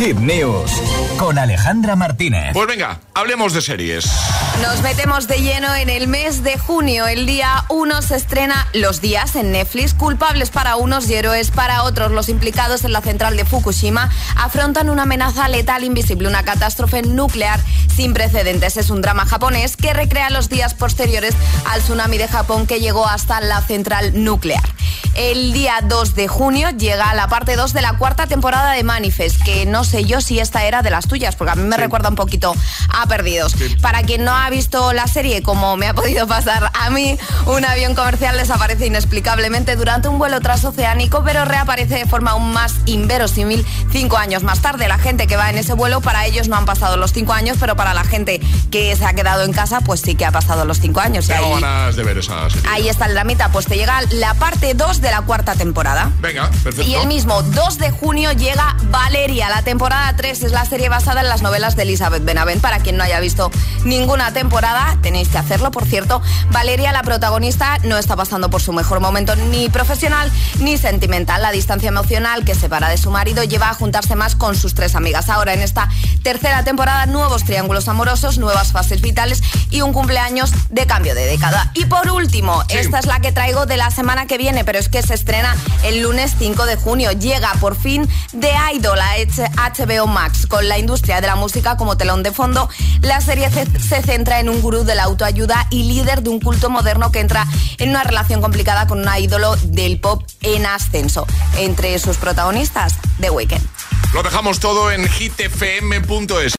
Hit News con Alejandra Martínez. Pues venga, hablemos de series. Nos metemos de lleno en el mes de junio. El día 1 se estrena Los Días en Netflix. Culpables para unos y héroes para otros. Los implicados en la central de Fukushima afrontan una amenaza letal invisible, una catástrofe nuclear sin precedentes. Es un drama japonés que recrea los días posteriores al tsunami de Japón que llegó hasta la central nuclear. El día 2 de junio llega la parte 2 de la cuarta temporada de Manifest, que no sé yo si esta era de las tuyas, porque a mí me recuerda un poquito a Perdidos. Para quien no ha visto la serie, como me ha podido pasar a mí, un avión comercial desaparece inexplicablemente durante un vuelo transoceánico, pero reaparece de forma aún más inverosímil cinco años más tarde. La gente que va en ese vuelo, para ellos no han pasado los cinco años, pero para la gente que se ha quedado en casa, pues sí que ha pasado los cinco años. Tengo ganas de ver esa serie. Ahí está el dramita, pues te llega la parte 2 de la cuarta temporada. Venga, perfecto. Y el mismo 2 de junio llega Valeria. La temporada 3 es la serie basada en las novelas de Elizabeth Benavent. Para quien no haya visto ninguna temporada, tenéis que hacerlo. Por cierto, Valeria, la protagonista, no está pasando por su mejor momento ni profesional ni sentimental. La distancia emocional que separa de su marido lleva a juntarse más con sus tres amigas. Ahora, en esta tercera temporada, nuevos triángulos amorosos, nuevas fases vitales y un cumpleaños de cambio de década. Y por último, esta es la que traigo de la semana que viene, pero es que se estrena el lunes 5 de junio. Llega por fin The Idol a HBO Max con la industria de la música como telón de fondo. La serie se centra en un gurú de la autoayuda y líder de un culto moderno que entra en una relación complicada con un ídolo del pop en ascenso. Entre sus protagonistas, The Weeknd. Lo dejamos todo en hitfm.es.